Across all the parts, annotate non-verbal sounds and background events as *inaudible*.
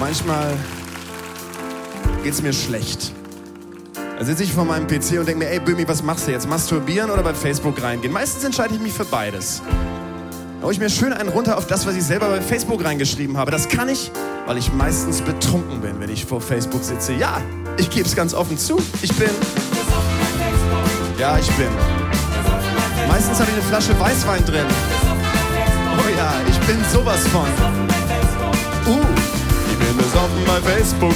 Manchmal geht's mir schlecht. Da sitze ich vor meinem PC und denke mir, ey Bömi, was machst du jetzt? Masturbieren oder bei Facebook reingehen? Meistens entscheide ich mich für beides. Da hole ich mir schön einen runter auf das, was ich selber bei Facebook reingeschrieben habe. Das kann ich, weil ich meistens betrunken bin, wenn ich vor Facebook sitze. Ja, ich gebe es ganz offen zu. Ich bin. Ja, ich bin. Meistens habe ich eine Flasche Weißwein drin. Oh ja, ich bin sowas von. Besoffen bei Facebook.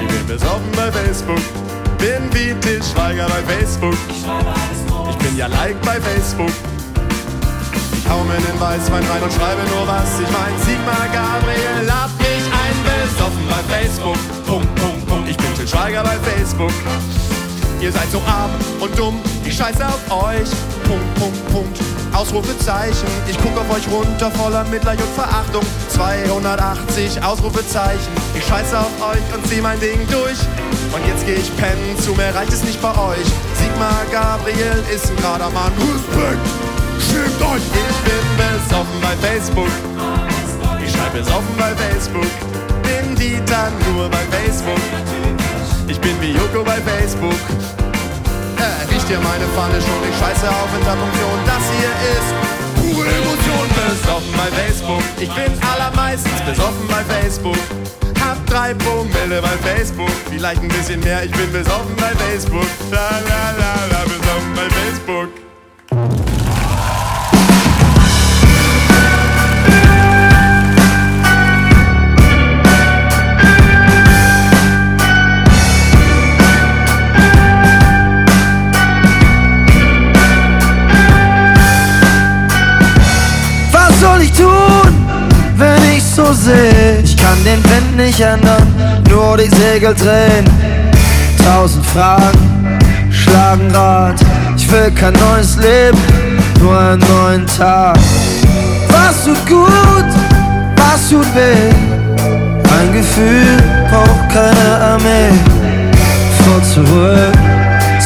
Ich bin besoffen bei Facebook. Bin wie Til Schweiger bei Facebook. Ich bin ja like bei Facebook. Ich hau mir den Weißwein rein und schreibe nur was ich mein. Sigmar Gabriel, lad mich ein, besoffen bei Facebook. Punkt, Punkt, Punkt. Ich bin Til Schweiger bei Facebook. Ihr seid so arm und dumm, ich scheiße auf euch. Punkt, Punkt, Punkt. Ausrufezeichen. Ich guck auf euch runter voller Mitleid und Verachtung. 280 Ausrufezeichen. Ich scheiße auf euch und zieh mein Ding durch. Und jetzt geh ich pennen, zu mehr reicht es nicht bei euch. Sigmar Gabriel ist ein gerader Mann. Respekt, schämt euch. Ich bin besoffen bei Facebook. Ich schreibe besoffen bei Facebook. Bin Dieter nur bei Facebook. Ich bin wie Joko bei Facebook. Ihr meine Pfanne schon? Ich scheiße auf Interpunktion. Das hier ist pure Emotion. Besoffen bei Facebook. Ich bin allermeistens besoffen bei Facebook. Hab drei Promille bei Facebook. Vielleicht ein bisschen mehr. Ich bin besoffen bei Facebook. La la la la, besoffen bei Facebook. Kann den Wind nicht ändern, nur die Segel drehen. Tausend Fragen schlagen Rad. Ich will kein neues Leben, nur einen neuen Tag. Was tut gut, was tut weh? Ein Gefühl braucht keine Armee. Vor zurück,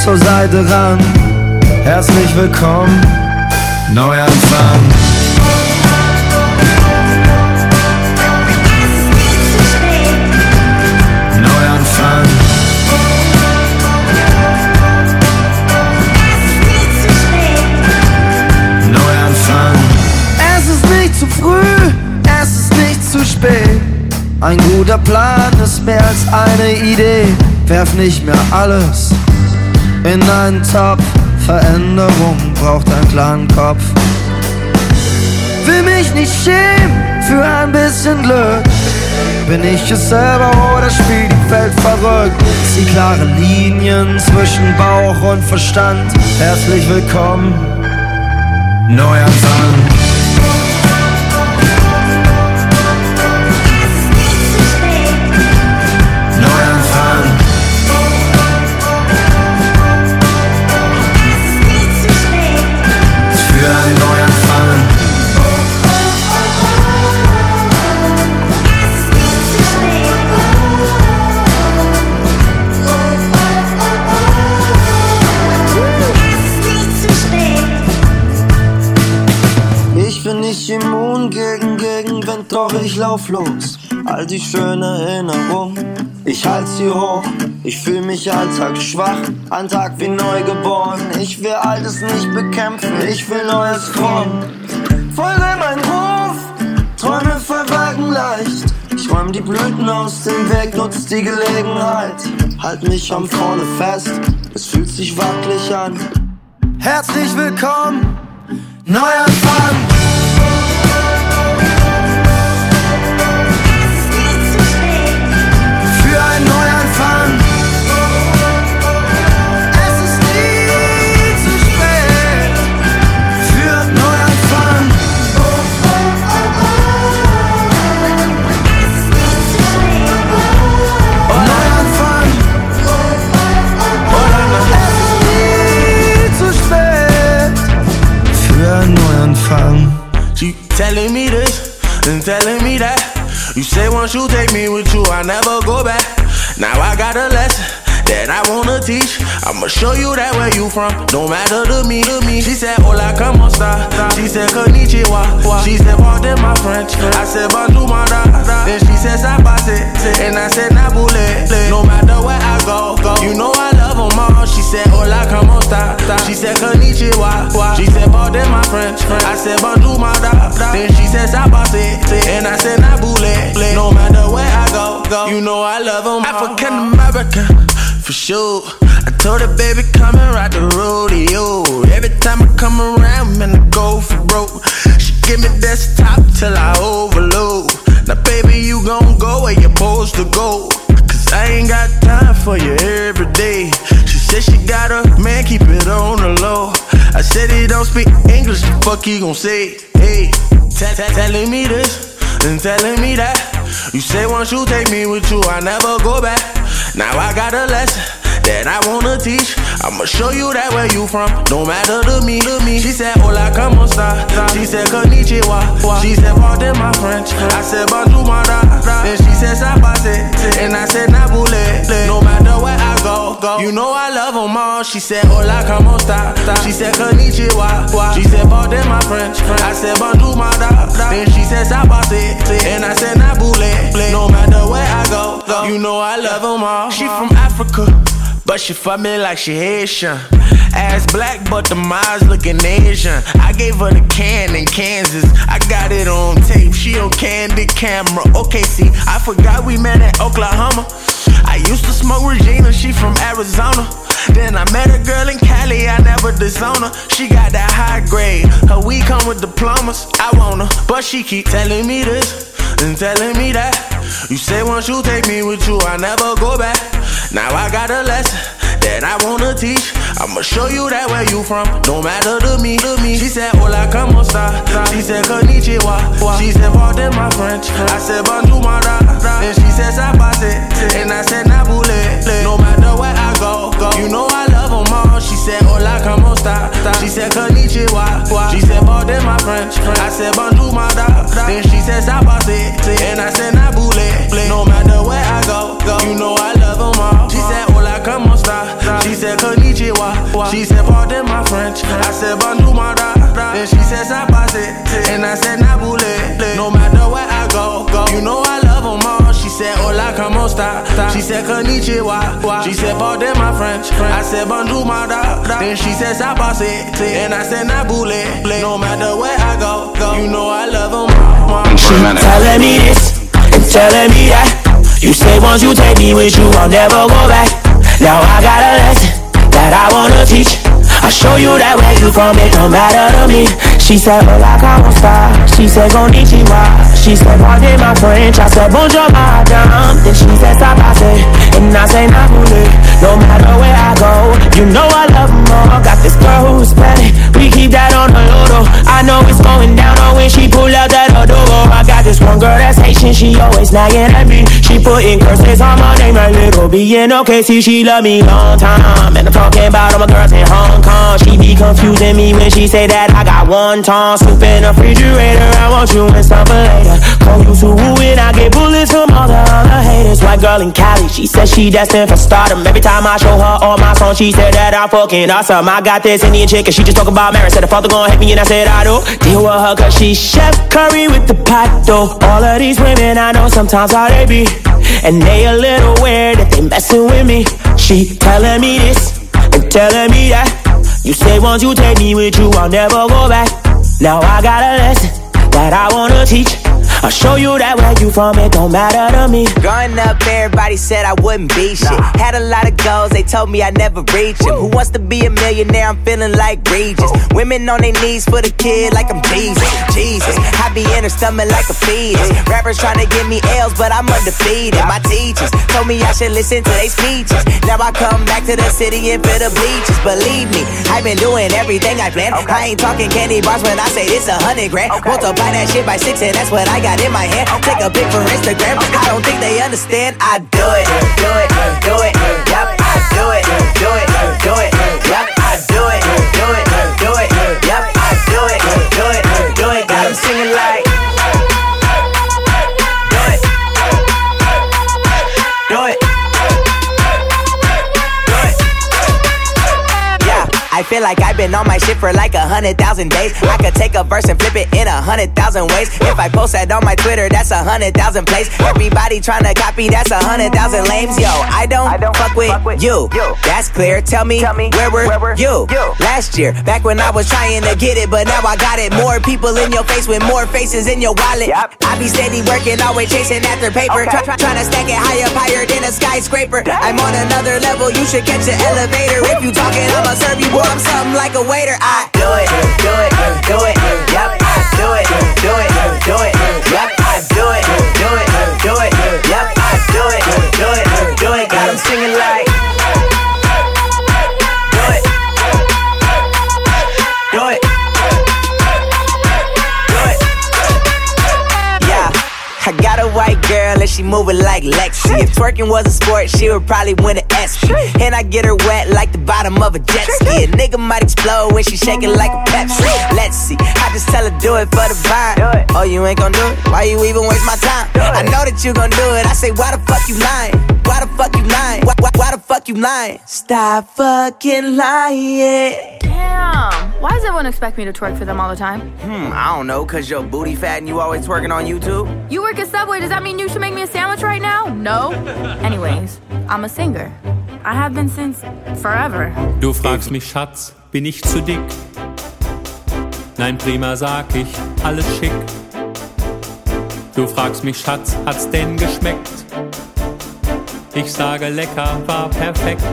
zur Seite ran. Herzlich willkommen, Neuanfang. Neuanfang. Neuanfang. Es ist nicht zu früh, es ist nicht zu spät. Ein guter Plan ist mehr als eine Idee. Werf nicht mehr alles in einen Topf. Veränderung braucht einen klaren Kopf. Will mich nicht schämen für ein bisschen Glück. Bin ich es selber oder spielt die Welt verrückt? Zieh klare Linien zwischen Bauch und Verstand. Herzlich willkommen, Neuanfang. Neuanfang. Ich lauf los. All die schönen Erinnerungen, ich halt sie hoch. Ich fühl mich Alltag schwach, ein Tag wie neugeboren. Ich will Altes nicht bekämpfen, ich will Neues formen. Folge mein Ruf, Träume verwelken leicht. Ich räum die Blüten aus dem Weg, nutz die Gelegenheit. Halt mich am Vorne fest, es fühlt sich wackelig an. Herzlich willkommen, Neuanfang. Für telling me this and telling me that. You say once you take me with you, I never go back. Now I got a lesson that I wanna teach. I'ma show you that where you from, no matter to me, to me. She said, Hola, como esta? She said, Konnichiwa. She said, Pardon my French. I said, Bonjour, my da. Then she said, Sabata. And I said, Nabule, no matter where I go, go. You know I love them all. She said, Hola, como esta? She said, Konnichiwa. She said, Pardon my French. I said, Bonjour, my da. Then she said, Sabase. And I said, Nabule, no matter where I go, go. You know I love them. African American, sure. I told her, baby, come and ride the rodeo. Every time I come around, man, I go for broke. She give me desktop till I overload. Now, baby, you gon' go where you're supposed to go. Cause I ain't got time for you every day. She said she got a man, keep it on the low. I said he don't speak English, the fuck he gon' say? Hey, telling me this and telling me that. You say once you take me with you, I never go back. Now I got a lesson that I wanna teach. I'ma show you that where you from, no matter to me, to me. She said, Hola, como esta? She said, Konnichiwa. She said, Pardon my French. I said, Bonjour, my da. Then she said, Sabase. And I said, Nabule. No matter where I go, go. You know I love them all. She said, Hola, como esta? She said, Konnichiwa. She said, Pardon my French. I said, Bonjour, my da. Then she said, Sabase. And I said, Nabule. No matter where I go, go. You know I love them all. She from Africa. But she fuck me like she Haitian. Ass black, but the eyes looking Asian. I gave her the can in Kansas. I got it on tape. She on candid camera. Okay, see, I forgot we met in Oklahoma. I used to smoke Regina, she from Arizona. Then I met a girl in Cali, I never disown her. She got that high grade, her weed come with diplomas. I want her, but she keep telling me this and telling me that. You say once you take me with you, I never go back. Now I got a lesson that I wanna teach. I'ma show you that where you from, no matter to me, to me. She said, Hola, como esta? She said, Konnichiwa. She said, Pardon my French. I said, Bonjour, my da. Then she said, Sabase. And I said, Nabule. No matter where I go, go. You know I love them all. She said, Hola, como esta? She said, Konnichiwa. She said, Pardon my French. I said, Bonjour, my da. Then she said, Sabase. And I said, Nabule. No matter where I go, go. You know I love them all. She said, Hola, como? She said, Konnichiwa. She said, Pardon my French. I said, Bonjour, my da. Then she said, Sabase. And I said, Nabule. No matter where I go, go. You know I love them all. She said, Hola, como esta? She said, Konnichiwa. She said, Pardon my French. I said, Bonjour, my da. Then she said, Sabase. And I said, Nabule. No matter where I go, go. You know I love them all. She telling me this and telling me that. You say once you take me with you, I'll never go back. Now I got a lesson that I wanna teach. I show you that where you from, it don't matter to me. She said, hola, como esta? She said, konnichiwa. She said, pardon my French. I said, bonjour, madame. Then she said, sabase. And I say, nabule. No matter where I go, you know I love them all. Got this girl who's Spanish. We keep that on the low I know it's going down when she pull out that adobo. I got this one girl that's Haitian. She always nagging at me. Putting curses on my name like little B. Okay, see, she love me long time. And I'm talking about all my girls in Hong Kong. She be confusing me when she say that I got one tongue. Soup in the refrigerator. I want you in some later. Call you to who and I get bullets from all the other haters. White girl in Cali, she said she destined for stardom. Every time I show her all my songs, she said that I'm fucking awesome. I got this Indian chick and she just talk about marriage. Said the father gonna hit me and I said I do. Deal with her cause she Chef Curry with the pot though. All of these women I know sometimes how they be. And they a little weird if they messing with me. She telling me this and telling me that. You say once you take me with you, I'll never go back. Now I got a lesson that I wanna teach. I'll show you that where you from, it don't matter to me. Growing up, everybody said I wouldn't be shit. Had a lot of goals, they told me I'd never reach them. Who wants to be a millionaire? I'm feeling like Regis. Women on their knees for the kid like I'm Jesus. Jesus, I be in her stomach like a fetus. Rappers trying to give me L's, but I'm undefeated. My teachers told me I should listen to their speeches. Now I come back to the city and fill the bleachers. Believe me, I've been doing everything I planned. I ain't talking candy bars when I say this a hundred grand. Multiply that shit by six, and that's what I got in my hand. Take a pic for Instagram. I don't think they understand. I do it, do it, do it. Feel like I've been on my shit for like a hundred thousand days. I could take a verse and flip it in a hundred thousand ways. If I post that on my Twitter, that's a hundred thousand plays. Everybody trying to copy, that's a hundred thousand lames. Yo, I don't, I don't fuck, with fuck with you. you. That's clear. Tell me, Tell me where were, where were you? you? Last year, back when I was trying to get it, but now I got it. More people in your face with more faces in your wallet. Yep. I be steady working, always chasing after paper. Okay. Try, try, trying to stack it high up, higher than a skyscraper. I'm on another level, you should catch an elevator. If you talking, I'ma serve you, boy. I'm something like a waiter. I do it, do it, do it, yep. I do it, do it, do it, yep. I do it, do it, do it, yep. I do it, do it, do it. Got them singing like. She moving like Lexi. If twerking was a sport, she would probably win an ESPY. And I get her wet like the bottom of a jet ski. A nigga might explode when she shaking like a Pepsi. Let's see, I just tell her do it for the vibe. Oh, you ain't gonna do it? Why you even waste my time? I know that you gon' do it. I say, why the fuck you lying? Why the fuck you lying? Why, why, why the fuck you lying? Stop fucking lying. Damn. Why does everyone expect me to twerk for them all the time? Hmm, I don't know, cause your booty fat and you always twerking on YouTube? You work at Subway, does that mean you should make me a sandwich right now? No. *laughs* Anyways, I'm a singer. I have been since forever. Du fragst mich, Schatz, bin ich zu dick? Nein, prima, sag ich, alles schick. Du fragst mich, Schatz, hat's denn geschmeckt? Ich sage lecker, war perfekt.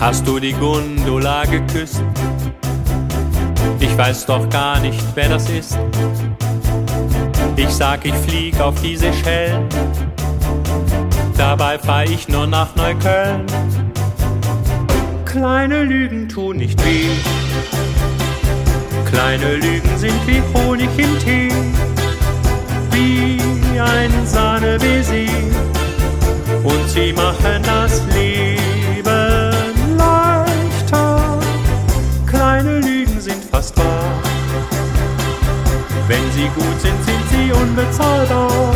Hast du die Gundula geküsst? Ich weiß doch gar nicht, wer das ist. Ich sag, ich flieg auf die Seychellen. Dabei fahr ich nur nach Neukölln. Kleine Lügen tun nicht weh. Kleine Lügen sind wie Honig im Tee. Wie ein Sahnebaiser. Und sie machen das Leben Kleine Lügen sind fast wahr. Wenn sie gut sind, sind sie unbezahlbar,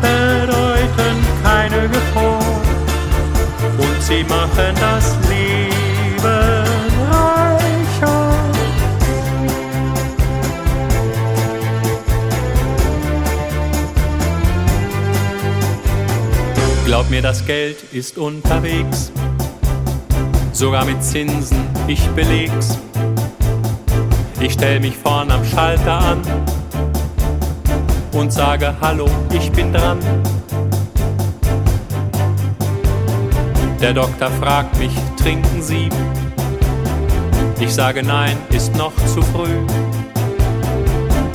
bedeuten keine Gefahr und sie machen das Leben Glaub mir, das Geld ist unterwegs sogar mit Zinsen, ich beleg's. Ich stell mich vorn am Schalter an und sage Hallo, ich bin dran. Der Doktor fragt mich, trinken Sie? Ich sage nein, ist noch zu früh.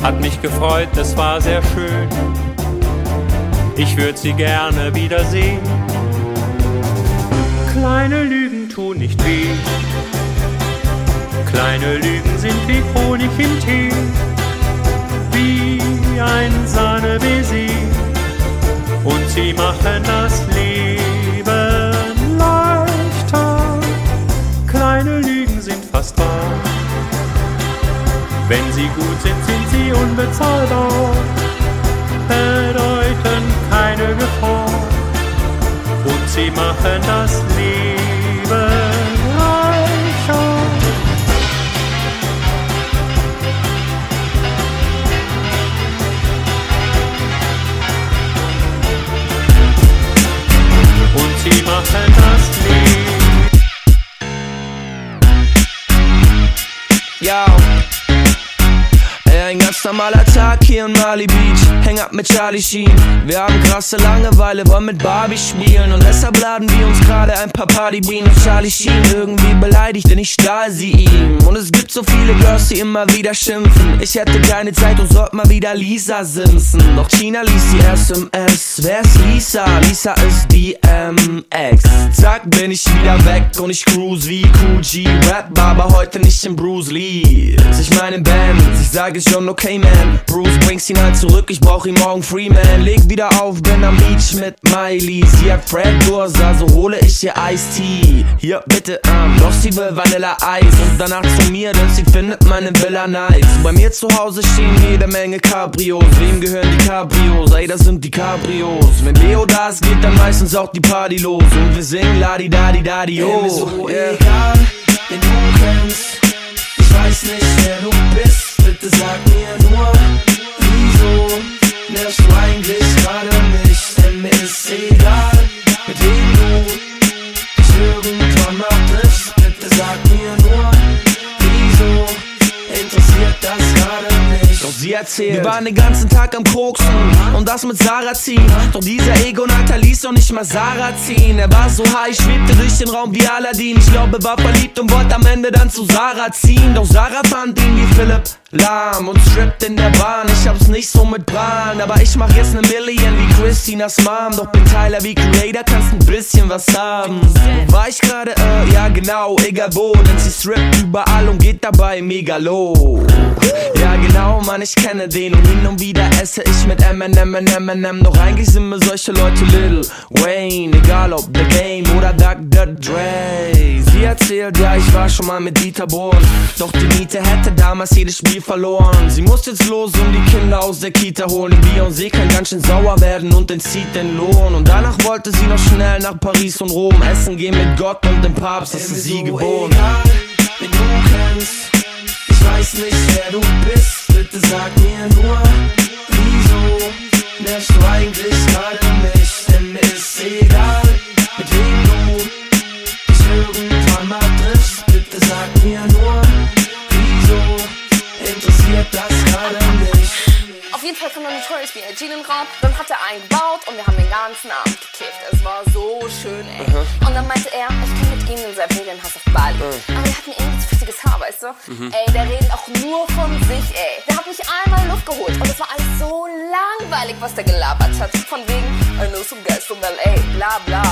Hat mich gefreut, es war sehr schön. Ich würde Sie gerne wiedersehen. Kleine Lüge tun nicht weh. Kleine Lügen sind wie Honig im Tee, wie ein Sahnebaiser. Und sie machen das Leben leichter. Kleine Lügen sind fast wahr. Wenn sie gut sind, sind sie unbezahlbar, bedeuten keine Gefahr. Und sie machen das Leben normaler Tag hier in Mali Beach. Häng ab mit Charlie Sheen. Wir haben krasse Langeweile, wollen mit Barbie spielen. Und deshalb laden wir uns gerade ein paar Partybienen. Und Charlie Sheen irgendwie beleidigt, denn ich stahl sie ihm. Und es gibt so viele Girls, die immer wieder schimpfen. Ich hätte keine Zeit und sollte mal wieder Lisa Simpson. Doch China liest die SMS. Wer ist Lisa? Lisa ist DMX. Zack, bin ich wieder weg und ich cruise wie Cool G. Rap, aber heute nicht in Bruce Lee. Ich meine Band, ich sage schon okay, Weekend. Bruce bringst ihn halt zurück, ich brauch ihn morgen Freeman. Leg wieder auf, bin am Beach mit Miley. Sie hat Fred Durst, also hole ich ihr Ice-Tea. Hier, bitte, ähm, doch sie will Vanilla Eis. Und danach zu mir, denn sie findet meine Villa nice. Bei mir zu Hause stehen jede Menge Cabrios. Wem gehören die Cabrios? Ey, das sind die Cabrios. Wenn Leo da ist, geht dann meistens auch die Party los. Und wir singen Ladi Dadi Dadi Oh. Mir so Yeah. egal, wen du kennst. Ich weiß nicht, wer du bist. Bitte sag mir erzählt, wir waren den ganzen Tag am Koksen und das mit Sarah ziehen. Doch dieser Ego-Natter ließ doch nicht mal Sarah ziehen. Er war so high, schwebte durch den Raum wie Aladdin. Ich glaube, war verliebt und wollte am Ende dann zu Sarah ziehen. Doch Sarah fand ihn wie Philipp lahm und strippt in der Bahn. Ich hab's nicht so mit Bran, aber ich mach jetzt ne Million wie Christinas Mom. Doch bin Tyler wie Creator, kannst ein bisschen was haben. Wo war ich gerade? Äh, ja genau, egal wo, denn sie strippt überall und geht dabei mega low. Ja genau, Mann, ich kenne den und hin und wieder esse ich mit Eminem und Eminem. Doch eigentlich sind mir solche Leute Lil Wayne, egal ob The Game oder Dr. Dre. Sie erzählt, ja, ich war schon mal mit Dieter Bohlen. Doch die Miete hätte damals jedes Spiel verloren. Sie muss jetzt los und die Kinder aus der Kita holen. Beyoncé kann ganz schön sauer werden und entzieht den Lohn. Und danach wollte sie noch schnell nach Paris und Rom essen gehen mit Gott und dem Papst. Das ist sie gewohnt. Egal, wen du kennst. Ich weiß nicht, wer du bist. Bitte sag mir nur, wieso nervst du eigentlich gerade mich? Den Raum. Dann hat er einen gebaut und wir haben den ganzen Abend gekifft. Es war so schön, ey. Und dann meinte er, ich kann mit ihm in sein Ferienhaus weißt du? Ey, der redet auch nur von sich, ey. Der hat mich einmal in Luft geholt. Und es war alles so langweilig, was der gelabert hat. Von wegen, I know some guys from L.A., bla bla.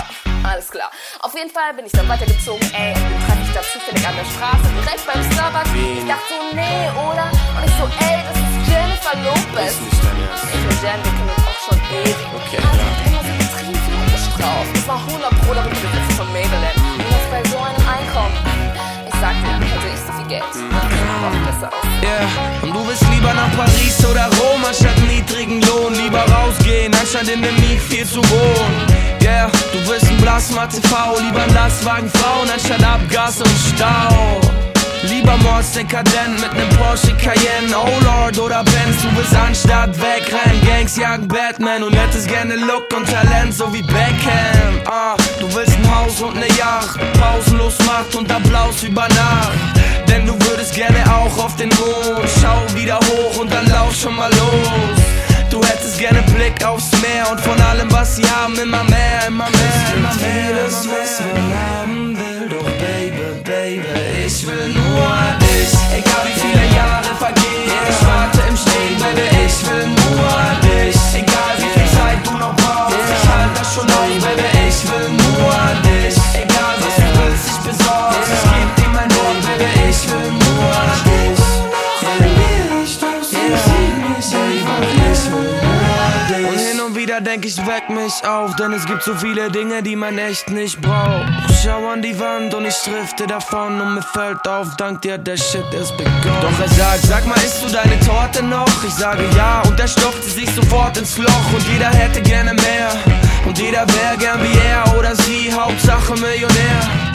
Alles klar. Auf jeden Fall bin ich dann weitergezogen, ey. Und den treffe ich da zufällig an der Straße, direkt beim Starbucks. Ich dachte so, nee, oder? Und ich so, ey, das ist Jennifer Lopez. Nicht dein Ernst. Ich und Jen, wir kennen uns auch schon ewig. Okay, sie ja. immer so getrieben viel drauf. Das war 100 Pro damit besetzt von Maybelline. Und das bei so einem Einkommen. Ich sag dir, Geld. Aus. Yeah. Und du willst lieber nach Paris oder Rom anstatt niedrigen Lohn. Lieber rausgehen, anstatt in dem Miet viel zu wohnen. Yeah, du willst ein Plasma TV, lieber ein Lastwagen Frauen anstatt Abgas und Stau. Lieber Mords dekadent mit nem Porsche Cayenne, oh Lord oder Benz. Du willst anstatt wegrennen, Gangs jagen Batman und hättest gerne Look und Talent, so wie Beckham. Ah, du willst ein Haus und ne Yacht, pausenlos Macht und Applaus über Nacht. Gerne auch auf den Mond, schau wieder hoch und dann lauf schon mal los. Du hättest gerne Blick aufs Meer und von allem, was sie haben, immer mehr, immer mehr, immer mehr. Vieles, Immer was mehr. man haben will, doch Baby, Baby, ich will nur dich. Egal wie viele Jahre vergehen, denk ich, weck mich auf, denn es gibt so viele Dinge, die man echt nicht braucht. Schau an die Wand und ich drifte davon und mir fällt auf, dank dir, der Shit ist begonnen. Doch er sagt, sag mal, isst du deine Torte noch? Ich sage ja und er stopfte sich sofort ins Loch und jeder hätte gerne mehr. Und jeder wär gern wie er oder sie, Hauptsache Millionär.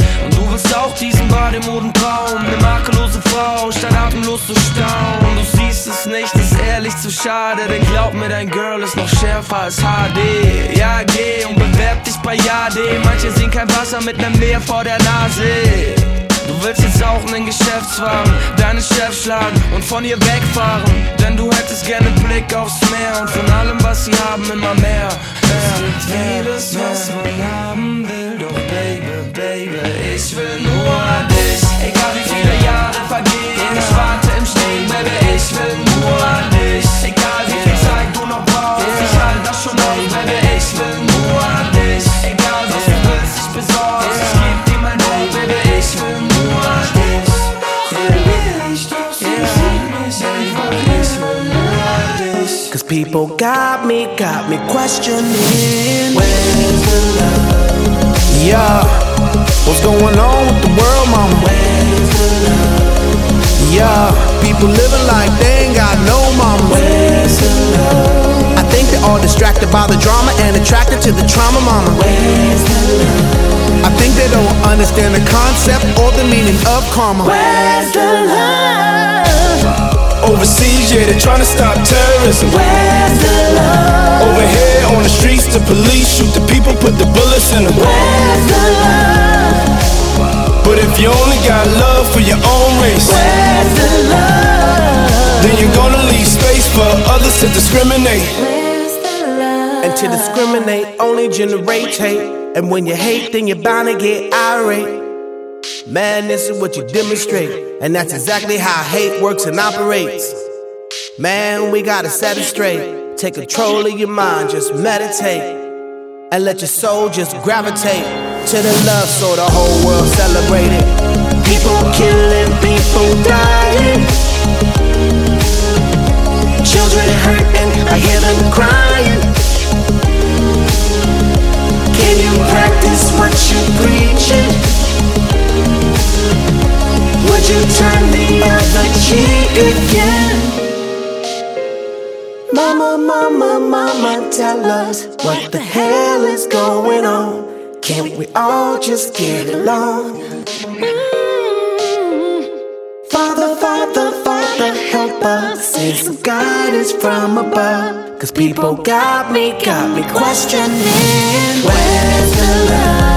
Willst auch diesen Bademodentraum, ne makellose Frau, statt atemlos zu staunen. Du siehst es nicht, ist ehrlich zu schade, denn glaub mir, dein Girl ist noch schärfer als HD. Ja, geh und bewerb dich bei Jade, manche sehen kein Wasser mit nem Meer vor der Nase. Du willst jetzt auch nen Geschäftswagen, deine Chefs schlagen und von ihr wegfahren. Denn du hättest gerne Blick aufs Meer und von allem, was sie haben, immer mehr. mehr, Vieles, mehr, was mehr. man haben will, people got me, got me questioning. Where's the love? Yeah, what's going on with the world, mama? Where's the love? Yeah, people living like they ain't got no mama. Where's the love? I think they're all distracted by the drama and attracted to the trauma, mama. Where's the love? I think they don't understand the concept or the meaning of karma. Where's the love? Overseas, yeah, they're trying to stop terrorism. Where's the love? Over here on the streets, the police shoot the people, put the bullets in them. Where's the love? But if you only got love for your own race, Where's the love? then you're gonna leave space for others to discriminate. Where's the love? And to discriminate only generates hate. And when you hate, then you're bound to get irate. Man, this is what you demonstrate. And that's exactly how hate works and operates. Man, we gotta set it straight. Take control of your mind, just meditate. And let your soul just gravitate to the love so the whole world celebrate it. People killing, people dying. Children hurting, I hear them crying. Can you practice what you preaching? Would you turn the other cheek again? Mama, mama, mama, tell us what the hell is going on. Can't we all just get along? Mm-hmm. Father, Father, Father, help us. Send some guidance from above. Cause people got me, got me questioning. Where's the love?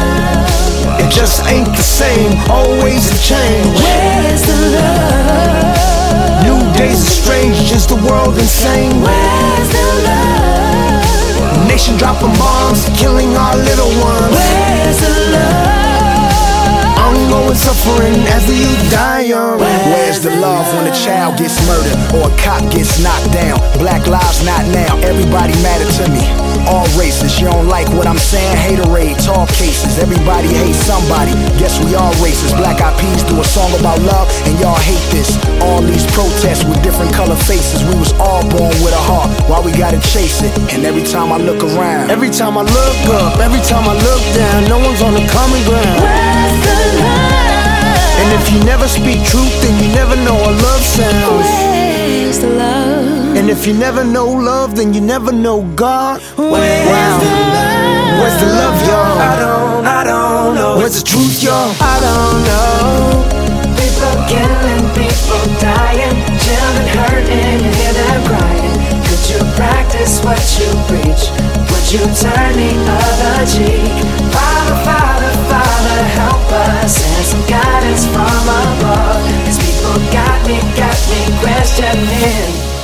It just ain't the same, always a change. Where's the love? New days are strange, is the world insane? Where's the love? Nation dropping bombs, killing our little ones. Where's the love? Ongoing suffering as the youth die young. Where's the love when a child gets murdered or a cop gets knocked down? Black lives not now, everybody matter to me. All races, you don't like what I'm saying? Haterade, tall cases, everybody hates somebody. Guess we all racist. Black Eyed Peas do a song about love, and y'all hate this. All these protests with different color faces. We was all born with a heart, why we gotta chase it? And every time I look around, Every time I look up, every time I look down, no one's on the common ground. Where's the love? And if you never speak truth, then you never know what love sounds. Where's the love? And if you never know love, then you never know God. Where's Wow. the love? Where's the love, y'all? I don't, I don't know. Where's the truth, y'all? I don't know. People killing, people dying, children hurting, you hear them crying. Could you practice what you preach? Would you turn the other cheek? Father, Father, Father, help us. Send some guidance from above. Cause people got me, got me questioning.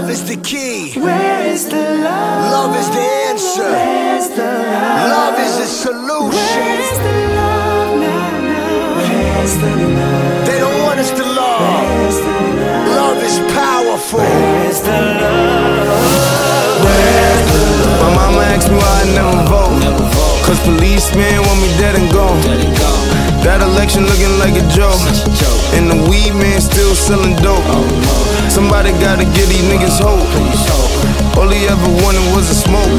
Love? love is the key. Where is the love? Love is the answer. Where's the love? Love is the solution. Where's the love now, now? Where's the love? They don't want us to love. Where's the love? Love is powerful. Where's the love? My mama asked me why I never vote. Cause policemen want me dead and gone. That election looking like a joke. And the weed man still selling dope. Somebody gotta give these niggas hope. All he ever wanted was a smoke.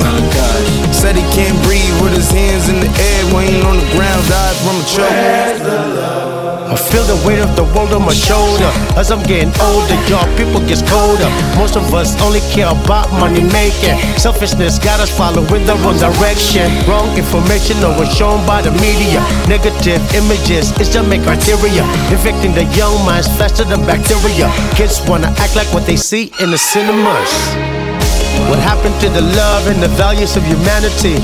Said he can't breathe with his hands in the air, weighing on the ground, died from a choke. I feel the weight of the world on my shoulder. As I'm getting older, y'all people gets colder. Most of us only care about money making. Selfishness got us following the wrong direction. Wrong information always shown by the media. Negative images is the main criteria. Infecting the young minds faster than bacteria. Kids wanna act like what they see in the cinemas. What happened to the love and the values of humanity?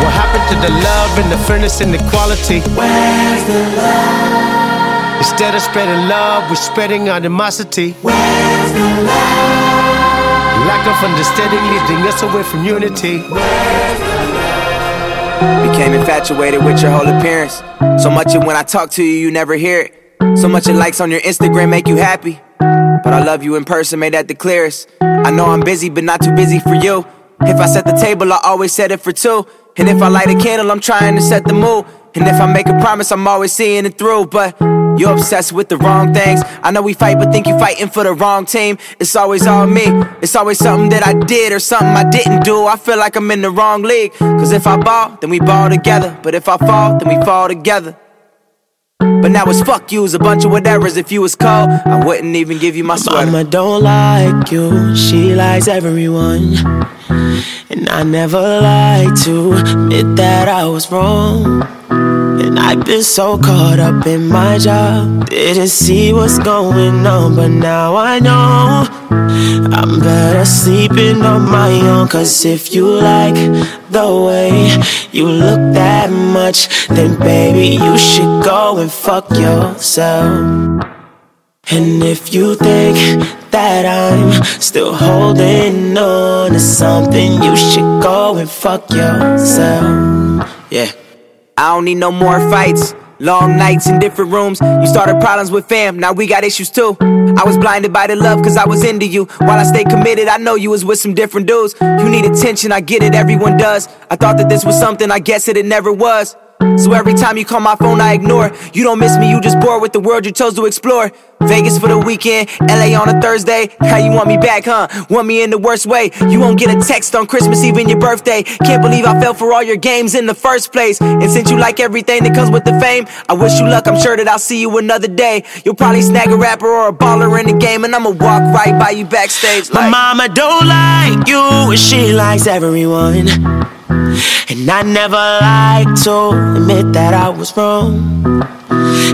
What happened to the love and the fairness and equality? Where's the love? Instead of spreading love, we're spreading animosity. Where's the love? Lack of understanding leading us away from unity. Where's the love? Became infatuated with your whole appearance. So much it when I talk to you, you never hear it. So much it likes on your Instagram make you happy. But I love you in person, made that the clearest. I know I'm busy, but not too busy for you. If I set the table, I always set it for two. And if I light a candle, I'm trying to set the mood. And if I make a promise, I'm always seeing it through. But You're obsessed with the wrong things. I know we fight, but think you fighting for the wrong team. It's always on me. It's always something that I did or something I didn't do. I feel like I'm in the wrong league. Cause if I ball, then we ball together. But if I fall, then we fall together. But now it's fuck yous, a bunch of whatevers. If you was cold, I wouldn't even give you my sweater. Mama don't like you, she likes everyone. And I never lied to admit that I was wrong. And I've been so caught up in my job, didn't see what's going on, but now I know I'm better sleeping on my own. Cause if you like the way you look that much, then baby, you should go and fuck yourself. And if you think that I'm still holding on to something, you should go and fuck yourself. Yeah. I don't need no more fights. Long nights in different rooms. You started problems with fam, now we got issues too. I was blinded by the love cause I was into you. While I stayed committed, I know you was with some different dudes. You need attention, I get it, everyone does. I thought that this was something, I guess it, it never was. So every time you call my phone, I ignore. You don't miss me, you just bored with the world you chose to explore. Vegas for the weekend, LA on a Thursday. How you want me back, huh? Want me in the worst way. You won't get a text on Christmas Eve and your birthday. Can't believe I fell for all your games in the first place. And since you like everything that comes with the fame, I wish you luck. I'm sure that I'll see you another day. You'll probably snag a rapper or a baller in the game, and I'ma walk right by you backstage. My mama don't like you, and she likes everyone. And I never like to admit that I was wrong.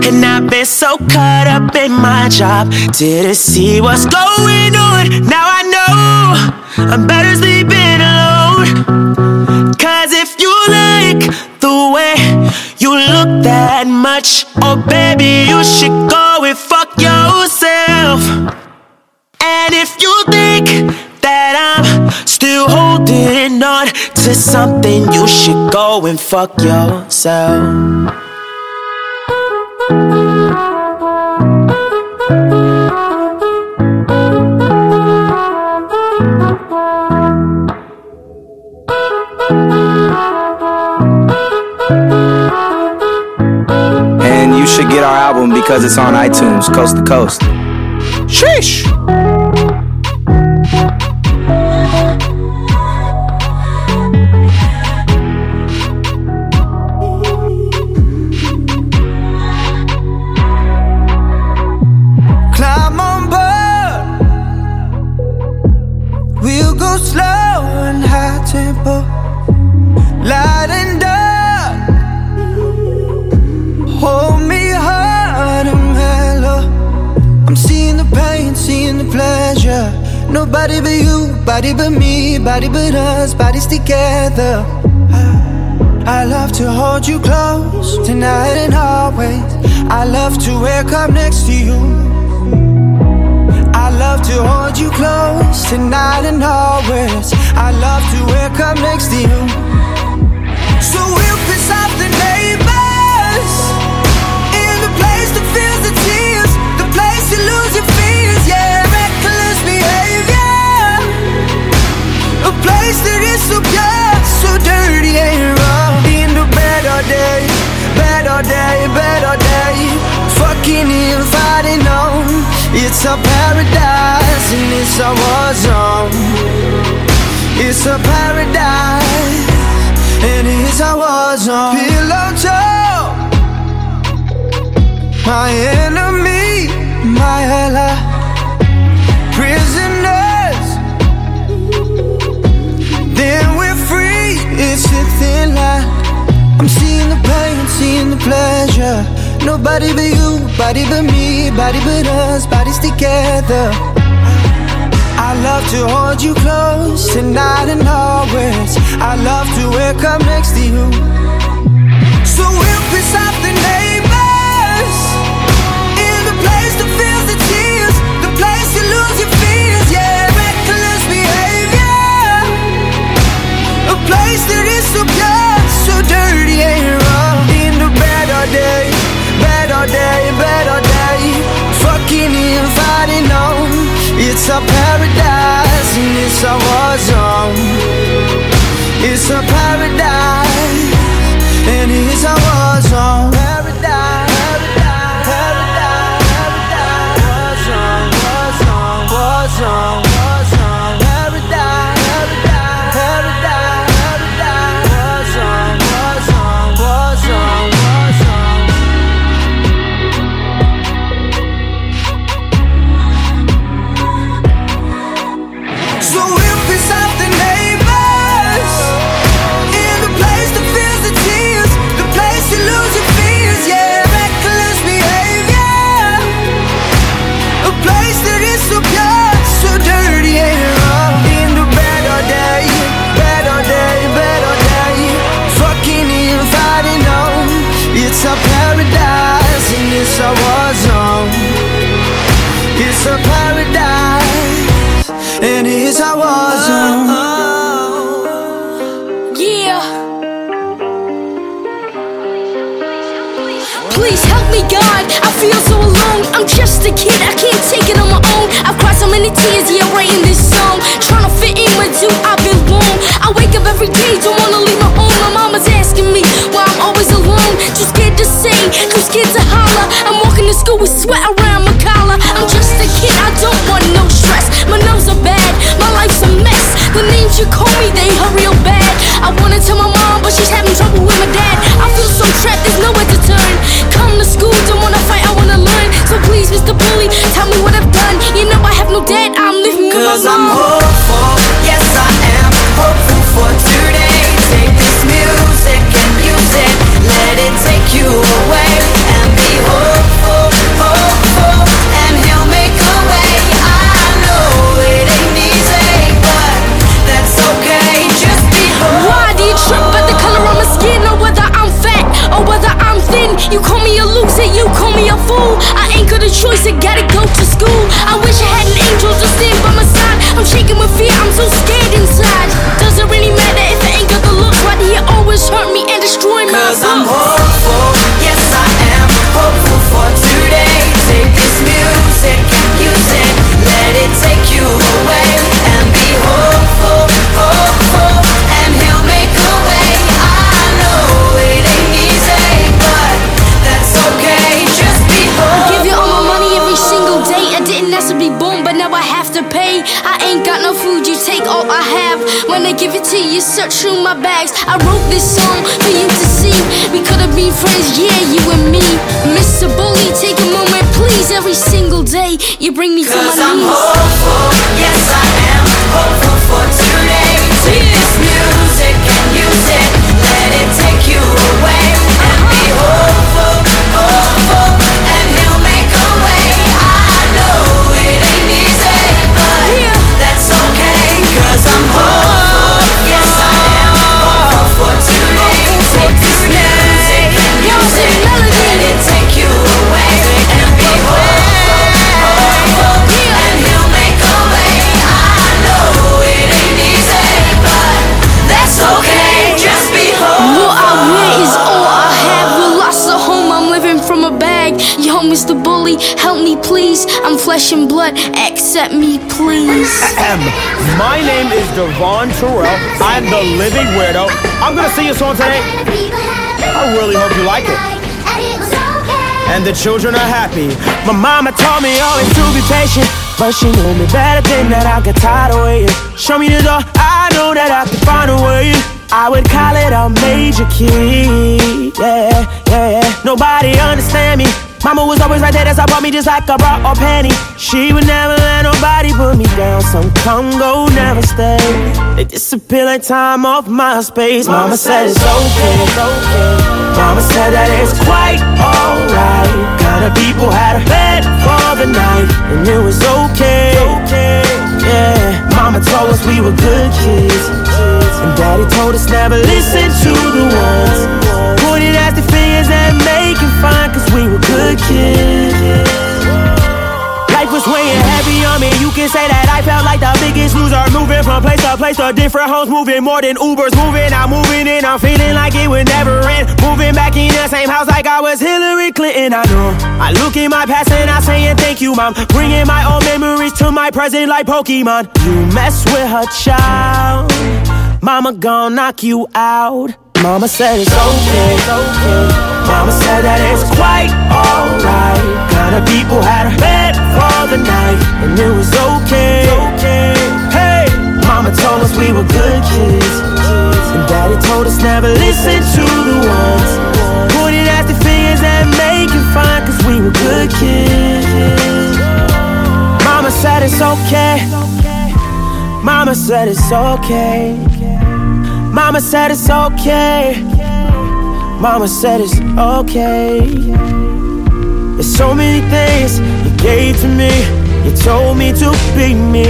And I've been so caught up in my job, didn't see what's going on. Now I know I'm better sleeping alone. Cause if you like the way you look that much, oh baby, you should go and fuck yourself. And if you think that I'm still holding on to something, you should go and fuck yourself. and you should get our album because it's on iTunes, coast to coast. Sheesh! Nobody but you, body but me, body but us, bodies together. I love to hold you close tonight and always. I love to wake up next to you. I love to hold you close tonight and always. I love to wake up next to you. So place that is so pure, so dirty and raw. In the better day, better day, better day, fucking and fighting on. It's a paradise and it's a war zone. It's a paradise and it's a war zone. Pillow talk, my enemy, my ally. I'm seeing the pain, seeing the pleasure. Nobody but you, body but me, body but us, bodies together. I love to hold you close tonight and always. I love to wake up next to you. So we'll piss off the neighbors in the place that feels the tears, the place you lose your fears, yeah, reckless behavior, a place that is so pure, dirty eh? raw. In the day, day, day, fucking. It's a paradise and it's a war zone. It's a paradise, to school with sweat around my collar. I'm just a kid, I don't want no stress. My nerves are bad, my life's a mess. The names you call me, they hurt real bad. I wanna tell my mom, but she's having trouble with my dad. I feel so trapped, there's nowhere to turn. Come to school, don't wanna fight, I wanna learn. So please, Mr. Bully, tell me what I've done. You know I have no dad, I'm living with my Cause I'm mom. hopeful, yes I am hopeful for today. Take this music and use it, let it take you away Ahem. My name is Devon Terrell. I'm the living weirdo. I'm gonna sing a song today. I really hope you like it. And the children are happy. My mama told me always to be patient, but she knew me better than that. I got tired of waiting. Show me the door, I know that I can find a way. I would call it a major key. Yeah, yeah, yeah. Nobody understand me. Mama was always right there, that's how brought me just like a bra or panty. She would never put me down. Some come go, never stay. They disappear like time off my space. Mama said it's okay. okay. Mama said that it's quite alright. Kind of people had a bed for the night, and it was okay. okay. Yeah, Mama told us we were good kids, and Daddy told us never listen to the ones pointing at the fingers and making fun, cause we were good kids. Say that I felt like the biggest loser. Moving from place to place to different homes. Moving more than Ubers. Moving, I'm moving in. I'm feeling like it would never end. Moving back in the same house like I was Hillary Clinton. I know. I look in my past and I saying thank you, mom. Bringing my old memories to my present like Pokemon. You mess with her child. Mama gon' knock you out. Mama said it's okay. Mama said that it's quite alright. Kinda people had a bed for the night, and it was okay. Hey, Mama told us we were good kids, and Daddy told us never listen to the ones pointing at the fingers and making fun, cause we were good kids. Mama said it's okay. Mama said it's okay. Mama said it's okay. Mama said it's okay. There's so many things gave to me. You told me to be me.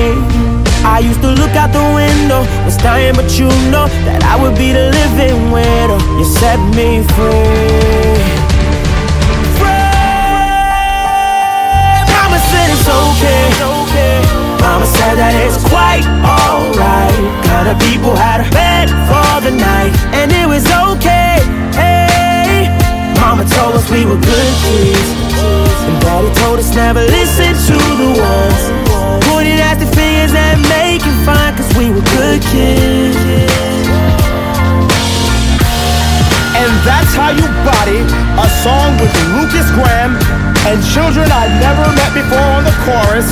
I used to look out the window, was dying, but you know that I would be the living widow. You set me free. Mama said it's okay. Mama said that it's quite alright. People had a bed for the night, and it was okay. Hey, Mama told us we were good kids, never listen to the ones pointing at the fingers and making fun, cause we were good kids. And that's how you body a song with Lukas Graham and children I've never met before on the chorus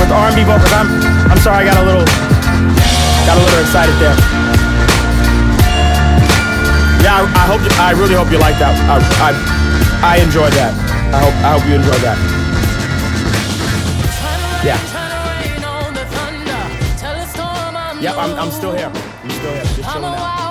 with R&B vocals. I'm, I'm sorry, I got a little, got a little excited there. Yeah, I, I hope, you, I really hope you like that. I, I, I enjoyed that. I hope, I hope you enjoy that. Yeah. Yep, I'm, I'm still here. I'm still here. Just chilling out.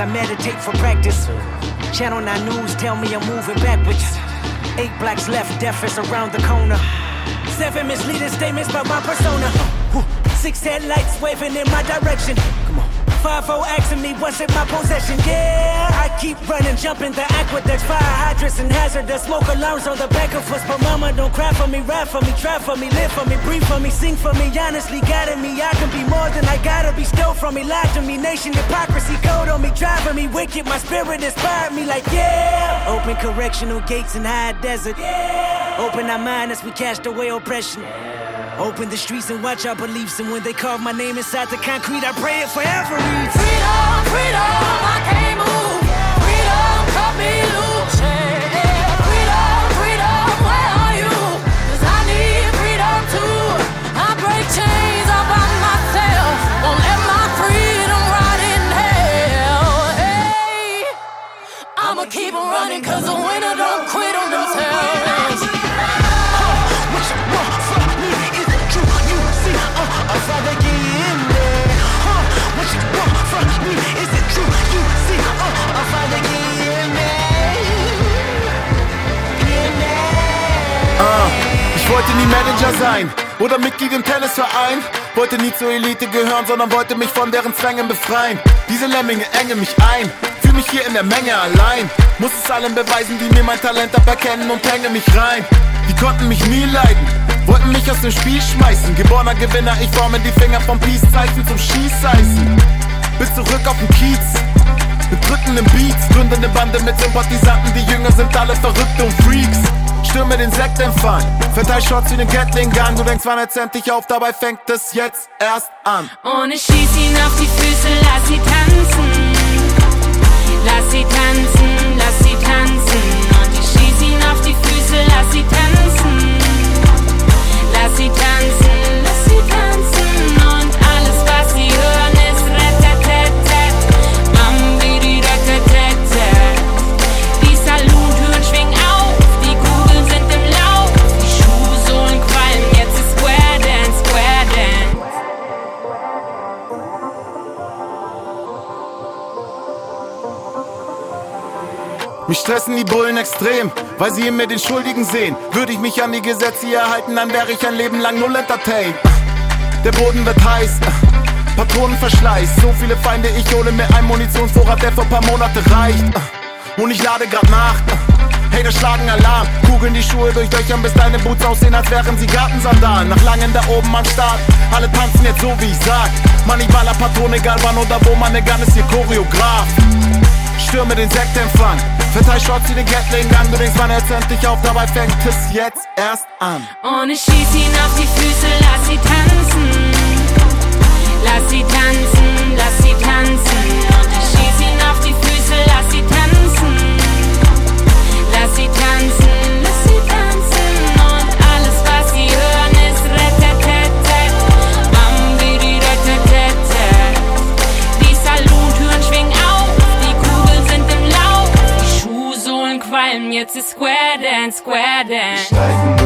I meditate for practice. Channel 9 News tell me I'm moving backwards. Eight blacks left, death is around the corner. Seven misleading statements about my persona. Six headlights waving in my direction. Come on. Five O asking me what's in my possession. Yeah, I keep running, jumping the aqueducts, fire hydrants and hazardous smoke alarms on the back of us. But mama, don't cry for me, rap for me, try for me, live for me, breathe for me, sing for me. Honestly, guiding me, I can be more than I gotta be. Stole from me, lied to me, nation hypocrisy, code on me, driving me wicked. My spirit inspired me, like yeah. Open correctional gates in high desert. Yeah. Open our mind as we cast away oppression. Open the streets and watch our beliefs. And when they carve my name inside the concrete, I pray it forever. Freedom, freedom, I can't move. Wollte nie Manager sein oder Mitglied im Tennisverein. Wollte nie zur Elite gehören, sondern wollte mich von deren Zwängen befreien. Diese Lemminge engen mich ein, fühl mich hier in der Menge allein. Muss es allen beweisen, die mir mein Talent aberkennen und hänge mich rein. Die konnten mich nie leiden, wollten mich aus dem Spiel schmeißen. Geborener Gewinner, ich forme die Finger vom Peace-Zeichen zum Schießeisen. Bis zurück auf den Kiez, mit drückenden Beats, gründe eine Bande mit Sympathisanten, die Jünger sind alle Verrückte und Freaks. Stürme den Sektempfang, verteil Shots wie den Gatling Gun. Du denkst, wann hört's endlich auf, dabei fängt es jetzt erst an. Und ich schieß ihn auf die Füße, lass sie tanzen. Lass sie tanzen. Stressen die Bullen extrem, weil sie in mir den Schuldigen sehen. Würde ich mich an die Gesetze hier halten, dann wäre ich ein Leben lang null entertained. Der Boden wird heiß, Patronenverschleiß. So viele Feinde, ich hole mir einen Munitionsvorrat, der für paar Monate reicht. Und ich lade grad nach. Hater schlagen Alarm, kugeln die Schuhe durch Löchern, bis deine Boots aussehen, als wären sie Gartensandalen. Nach langem da oben am Start, alle tanzen jetzt so wie ich sag. Baller Patrone, egal wann oder wo, meine Gun ist hier Choreograf. Stürme den Sektempfang, verteil Shots wie den Gatling an. Du denkst, man hört's endlich auf, dabei fängt es jetzt erst an. Und ich schieß ihn auf die Füße, lass sie tanzen. Lass sie tanzen, jetzt ist Square Dance, Square Dance.